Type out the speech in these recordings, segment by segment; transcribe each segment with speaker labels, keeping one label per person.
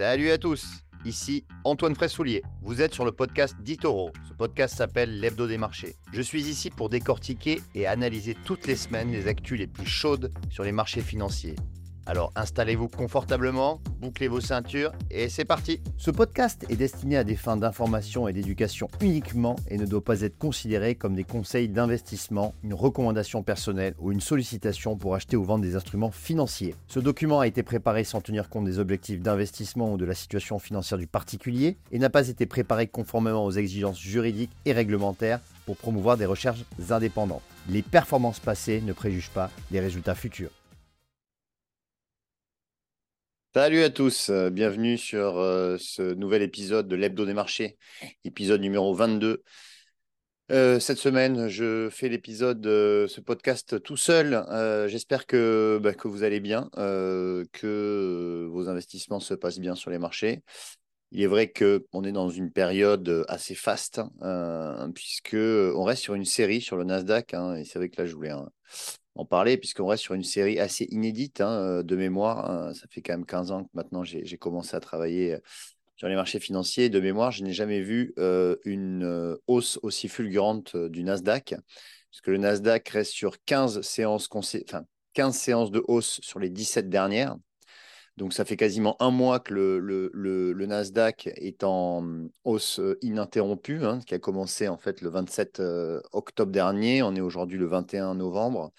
Speaker 1: Salut à tous, ici Antoine Fraissoulier. Vous êtes sur le podcast d'Itoro. Ce podcast s'appelle L'Hebdo des marchés. Je suis ici pour décortiquer et analyser toutes les semaines les actus les plus chaudes sur les marchés financiers. Alors installez-vous confortablement, bouclez vos ceintures et c'est parti Ce podcast est destiné à des fins d'information et d'éducation uniquement et ne doit pas être considéré comme des conseils d'investissement, une recommandation personnelle ou une sollicitation pour acheter ou vendre des instruments financiers. Ce document a été préparé sans tenir compte des objectifs d'investissement ou de la situation financière du particulier et n'a pas été préparé conformément aux exigences juridiques et réglementaires pour promouvoir des recherches indépendantes. Les performances passées ne préjugent pas des résultats futurs. Salut à tous, euh, bienvenue sur euh, ce nouvel épisode de l'Hebdo des marchés, épisode numéro 22. Euh, cette semaine, je fais l'épisode, ce podcast tout seul. J'espère que, bah, que vous allez bien, que vos investissements se passent bien sur les marchés. Il est vrai qu'on est dans une période assez faste, hein, puisque on reste sur une série sur le Nasdaq, hein, c'est vrai que là, je voulais en parler, puisqu'on reste sur une série assez inédite hein, euh, de mémoire. Hein. Ça fait quand même 15 ans que maintenant j'ai commencé à travailler euh, sur les marchés financiers. De mémoire, je n'ai jamais vu euh, une hausse aussi fulgurante du Nasdaq, puisque le Nasdaq reste sur 15 séances, enfin, 15 séances de hausse sur les 17 dernières. Donc, ça fait quasiment un mois que le, Nasdaq est en hausse ininterrompue, hein, qui a commencé en fait le 27 octobre dernier. On est aujourd'hui le 21 novembre.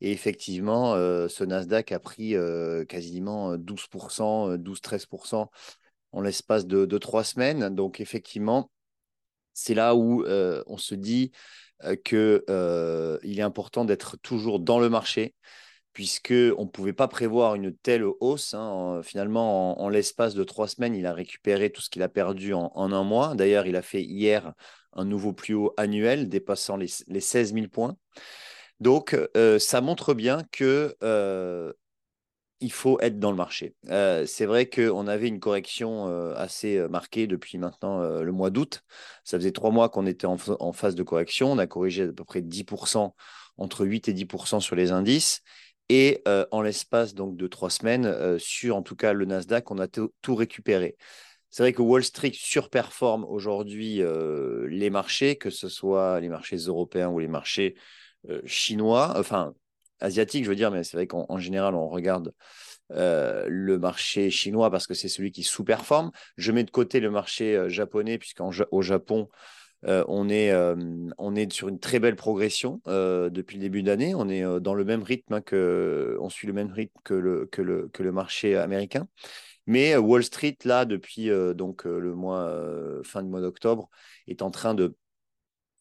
Speaker 1: Et effectivement, euh, ce Nasdaq a pris euh, quasiment 12%, 12-13% en l'espace de, trois semaines. Donc, effectivement, c'est là où euh, on se dit qu'il est important d'être toujours dans le marché, puisqu'on ne pouvait pas prévoir une telle hausse. Hein. Finalement, en, l'espace de trois semaines, il a récupéré tout ce qu'il a perdu en, un mois. D'ailleurs, il a fait hier un nouveau plus haut annuel dépassant les, les 16 000 points. Donc, euh, ça montre bien que euh, il faut être dans le marché. Euh, c'est vrai qu'on avait une correction assez marquée depuis maintenant le mois d'août. Ça faisait trois mois qu'on était en, phase de correction. On a corrigé à peu près 10%, entre 8 et 10% sur les indices. Et en l'espace donc de trois semaines, sur en tout cas le Nasdaq, on a tout récupéré. C'est vrai que Wall Street surperforme aujourd'hui les marchés, que ce soit les marchés européens ou les marchés euh, chinois, enfin asiatique, je veux dire, mais c'est vrai qu'en général, on regarde euh, le marché chinois parce que c'est celui qui sous-performe. Je mets de côté le marché euh, japonais, puisqu'au Japon, on, est, on est sur une très belle progression depuis le début d'année. On est dans le même rythme hein, que, on suit le même rythme que le, que le, que le marché américain. Mais Wall Street, là, depuis donc le mois fin du mois d'octobre, est en train de,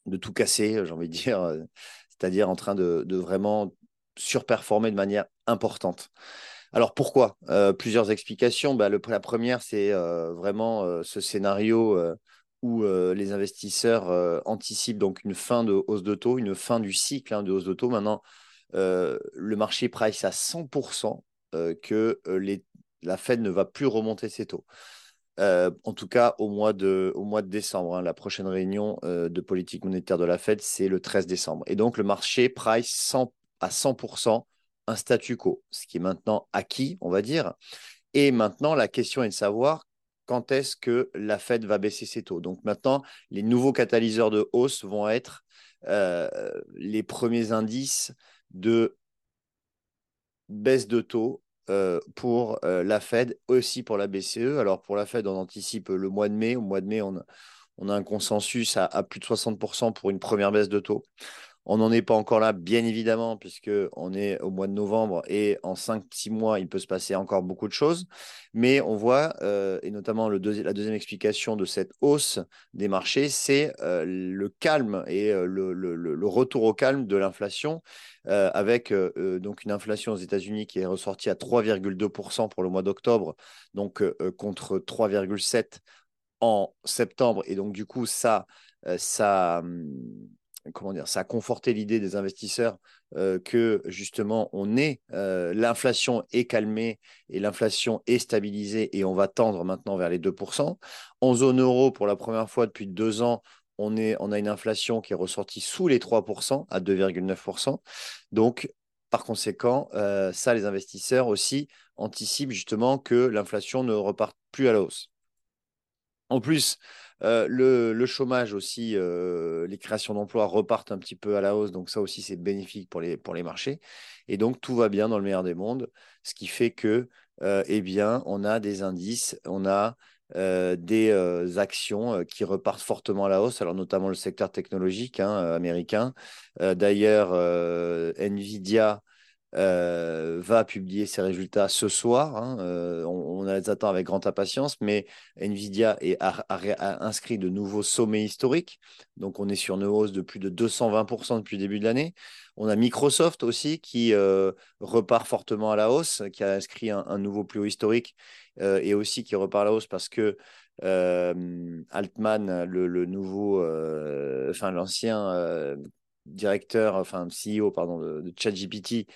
Speaker 1: de tout casser, j'ai envie de dire c'est-à-dire en train de, vraiment surperformer de manière importante. Alors pourquoi? Plusieurs explications. Bah, la première, c'est vraiment ce scénario où les investisseurs anticipent donc une fin de hausse de taux, une fin du cycle hein, de hausse de taux. Maintenant, le marché price à 100% que la Fed ne va plus remonter ses taux. Euh, en tout cas au mois de, au mois de décembre. Hein. la prochaine réunion euh, de politique monétaire de la Fed, c'est le 13 décembre. Et donc, le marché price à 100% un statu quo, ce qui est maintenant acquis, on va dire. Et maintenant, la question est de savoir quand est-ce que la Fed va baisser ses taux. Donc maintenant, les nouveaux catalyseurs de hausse vont être euh, les premiers indices de baisse de taux euh, pour euh, la Fed, aussi pour la BCE. Alors pour la Fed, on anticipe le mois de mai. Au mois de mai, on a, un consensus à, à, plus de 60% pour une première baisse de taux. On n'en est pas encore là, bien évidemment, puisqu'on est au mois de novembre et en 5-6 mois, il peut se passer encore beaucoup de choses. Mais on voit, euh, et notamment la deuxième explication de cette hausse des marchés, c'est euh, le calme et euh, le, retour au calme de l'inflation, avec donc une inflation aux États-Unis qui est ressortie à 3,2% pour le mois d'octobre, donc contre 3,7% en septembre. Et donc, du coup, ça, ça hum, comment dire, ça a conforté l'idée des investisseurs euh, que justement on est, euh, l'inflation est calmée et l'inflation est stabilisée et on va tendre maintenant vers les 2%. En zone euro, pour la première fois depuis deux ans, on, est, on a une inflation qui est ressortie sous les 3% à 2,9%. Donc par conséquent, ça, les investisseurs aussi anticipent justement que l'inflation ne reparte plus à la hausse. En plus, le, chômage aussi, les créations d'emplois repartent un petit peu à la hausse, donc ça aussi c'est bénéfique pour les, pour les marchés. Et donc tout va bien dans le meilleur des mondes, ce qui fait que, eh bien, on a des indices, on a des actions qui repartent fortement à la hausse, alors notamment le secteur technologique hein, américain. D'ailleurs, Nvidia euh, va publier ses résultats ce soir. Hein, euh, on, les attend avec grande impatience, mais Nvidia a, inscrit de nouveaux sommets historiques. Donc, on est sur une hausse de plus de 220% depuis le début de l'année. On a Microsoft aussi qui euh, repart fortement à la hausse, qui a inscrit un, nouveau plus haut historique et aussi qui repart à la hausse parce que Altman, le, nouveau, enfin l'ancien directeur, enfin CEO pardon, de, de ChatGPT,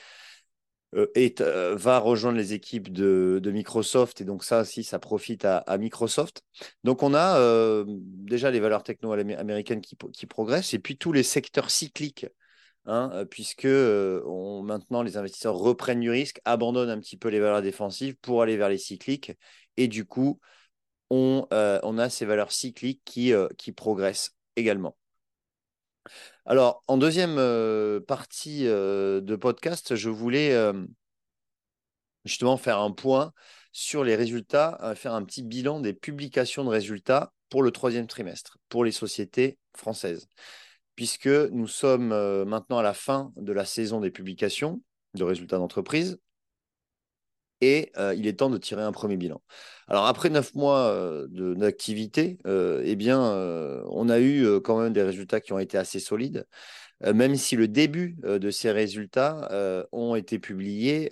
Speaker 1: euh, euh, va rejoindre les équipes de, Microsoft. Et donc ça aussi, ça profite à, Microsoft. Donc on a euh, déjà les valeurs techno américaines qui, progressent et puis tous les secteurs cycliques. Hein, puisque maintenant les investisseurs reprennent du risque, abandonnent un petit peu les valeurs défensives pour aller vers les cycliques. Et du coup, on, on a ces valeurs cycliques qui progressent également. Alors, en deuxième euh, partie euh, de podcast, je voulais euh, justement faire un point sur les résultats, faire un petit bilan des publications de résultats pour le troisième trimestre, pour les sociétés françaises, puisque nous sommes maintenant à la fin de la saison des publications de résultats d'entreprise et il est temps de tirer un premier bilan. Alors après neuf mois d'activité, eh bien, on a eu quand même des résultats qui ont été assez solides, même si le début de ces résultats ont été publiés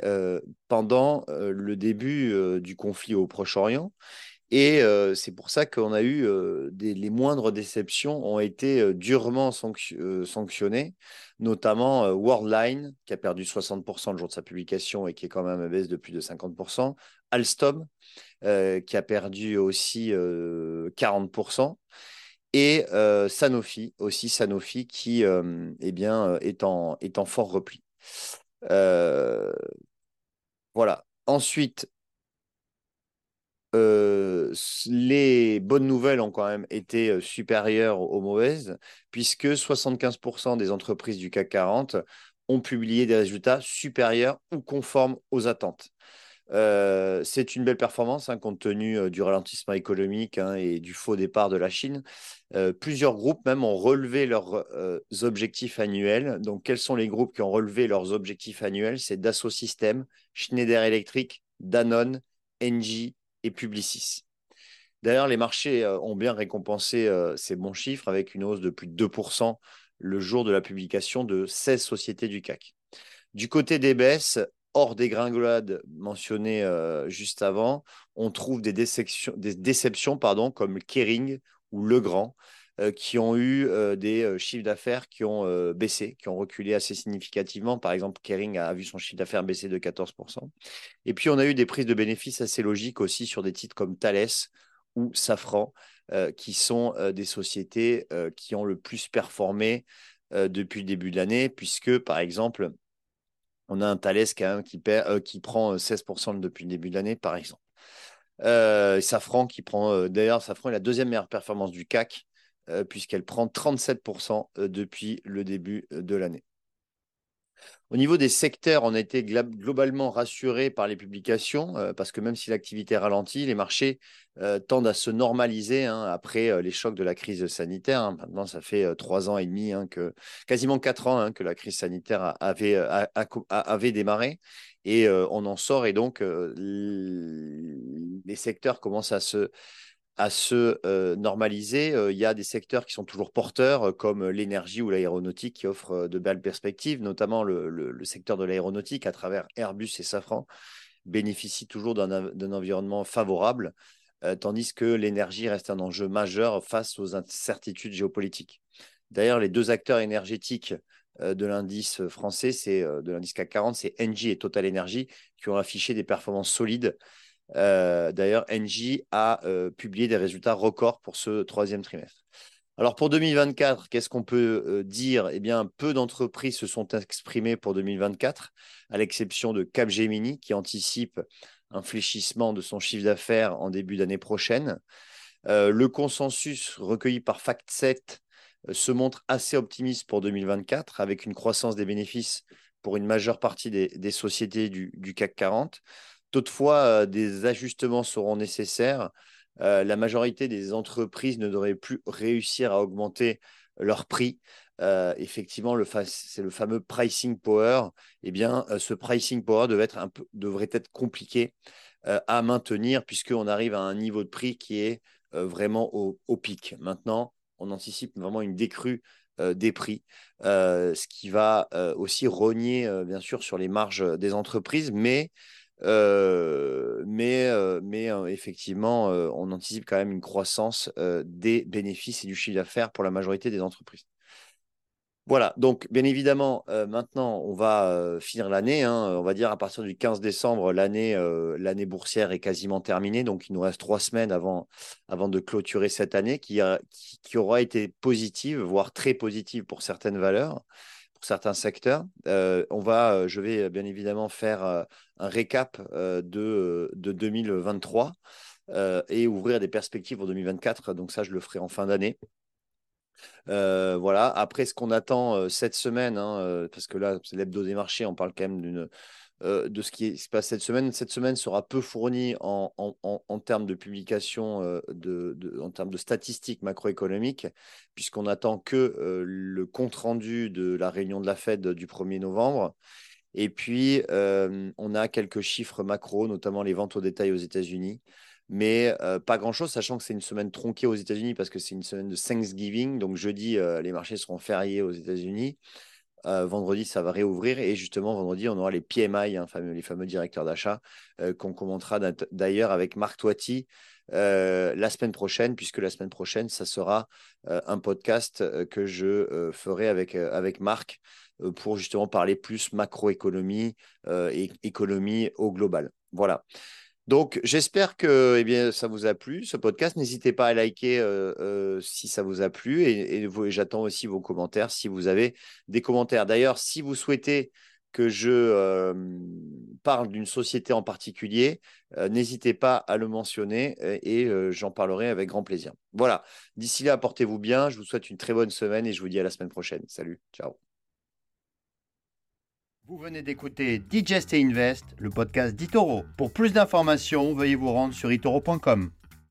Speaker 1: pendant le début du conflit au Proche-Orient et c'est pour ça qu'on a eu les moindres déceptions ont été durement sanctionnées, notamment Worldline, qui a perdu 60% le jour de sa publication et qui est quand même à baisse de plus de 50%, Alstom, qui a perdu aussi 40%, et Sanofi, aussi Sanofi, qui eh bien, est, en, est en fort repli. voilà. Ensuite, euh, les bonnes nouvelles ont quand même été euh, supérieures aux mauvaises, puisque 75% des entreprises du CAC 40 ont publié des résultats supérieurs ou conformes aux attentes. Euh, c'est une belle performance hein, compte tenu du ralentissement économique hein, et du faux départ de la Chine. plusieurs groupes même ont relevé leurs objectifs annuels. Donc, quels sont les groupes qui ont relevé leurs objectifs annuels? C'est Dassault Systèmes, Schneider Electric, Danone, Engie, et Publicis. D'ailleurs, les marchés euh, ont bien récompensé euh, ces bons chiffres avec une hausse de plus de 2% le jour de la publication de 16 sociétés du CAC. Du côté des baisses, hors des gringolades mentionnées euh, juste avant, on trouve des déceptions, des déceptions comme Kering ou Legrand, qui ont eu des chiffres d'affaires qui ont baissé, qui ont reculé assez significativement. Par exemple, Kering a vu son chiffre d'affaires baisser de 14%. Et puis, on a eu des prises de bénéfices assez logiques aussi sur des titres comme Thales ou Safran, qui sont des sociétés qui ont le plus performé depuis le début de l'année, puisque, par exemple, on a un Thales qui, perd, qui prend 16% depuis le début de l'année, par exemple. Safran qui prend, d'ailleurs, Safran est la deuxième meilleure performance du CAC euh, puisqu'elle prend 37% euh, depuis le début euh, de l'année. Au niveau des secteurs, on a été globalement rassuré par les publications, parce que même si l'activité ralentit, les marchés tendent à se normaliser hein, après les chocs de la crise sanitaire. Hein. Maintenant, ça fait trois ans et demi, hein, que, quasiment quatre ans que la crise sanitaire avait, avait démarré. Et on en sort, et donc les secteurs commencent à se, à se euh, normaliser. Euh, il y a des secteurs qui sont toujours porteurs, euh, comme l'énergie ou l'aéronautique, qui offrent de belles perspectives, notamment le, secteur de l'aéronautique, à travers Airbus et Safran, bénéficie toujours d'un environnement favorable, tandis que l'énergie reste un enjeu majeur face aux incertitudes géopolitiques. D'ailleurs, les deux acteurs énergétiques de l'indice français, c'est de l'indice CAC 40, c'est Engie et Total Energy, qui ont affiché des performances solides euh, d'ailleurs, Engie a euh, publié des résultats records pour ce troisième trimestre. Alors pour 2024, qu'est-ce qu'on peut dire? Eh bien, peu d'entreprises se sont exprimées pour 2024, à l'exception de Capgemini qui anticipe un fléchissement de son chiffre d'affaires en début d'année prochaine. le consensus recueilli par FactSet se montre assez optimiste pour 2024, avec une croissance des bénéfices pour une majeure partie des, sociétés du, CAC 40. Toutefois, des ajustements seront nécessaires. la majorité des entreprises ne devraient plus réussir à augmenter leur prix. effectivement, c'est le fameux pricing power. Eh bien, ce pricing power devrait être, compliqué à maintenir puisqu'on arrive à un niveau de prix qui est vraiment au pic. Maintenant, on anticipe vraiment une décrue des prix, ce qui va aussi rogner bien sûr sur les marges des entreprises, mais, mais, effectivement, on anticipe quand même une croissance des bénéfices et du chiffre d'affaires pour la majorité des entreprises. Voilà, donc bien évidemment, maintenant, on va finir l'année. Hein. on va dire à partir du 15 décembre, l'année boursière est quasiment terminée. Donc, il nous reste trois semaines avant, de clôturer cette année qui, aura été positive, voire très positive pour certaines valeurs, certains secteurs. on va, je vais bien évidemment faire un récap de, de 2023 et ouvrir des perspectives pour 2024. Donc, ça, je le ferai en fin d'année. Euh, voilà. Après, ce qu'on attend euh, cette semaine, hein, euh, parce que là, c'est l'hebdo des marchés, on parle quand même d'une, de ce qui se passe cette semaine. Cette semaine sera peu fournie en, termes de publication, de, en termes de statistiques macroéconomiques, puisqu'on attend que le compte-rendu de la réunion de la Fed du 1er novembre. Et puis, on a quelques chiffres macro, notamment les ventes au détail aux États-Unis mais pas grand-chose, sachant que c'est une semaine tronquée aux États-Unis parce que c'est une semaine de Thanksgiving. Donc jeudi, les marchés seront fériés aux États-Unis. Vendredi, ça va réouvrir. Et justement, vendredi, on aura les PMI, hein, les fameux directeurs d'achat, qu'on commentera d'ailleurs avec Marc Toiti la semaine prochaine, puisque la semaine prochaine, ça sera un podcast que je ferai avec Marc pour justement parler plus macroéconomie et économie au global. Voilà. Donc, j'espère que eh bien, ça vous a plu, ce podcast. N'hésitez pas à liker si ça vous a plu et, j'attends aussi vos commentaires si vous avez des commentaires. D'ailleurs, si vous souhaitez que je parle d'une société en particulier, n'hésitez pas à le mentionner et j'en parlerai avec grand plaisir. Voilà, d'ici là, portez-vous bien. Je vous souhaite une très bonne semaine et je vous dis à la semaine prochaine. Salut, ciao. Vous venez d'écouter Digest et Invest, le podcast d'Itoro. Pour plus d'informations, veuillez vous rendre sur itoro.com.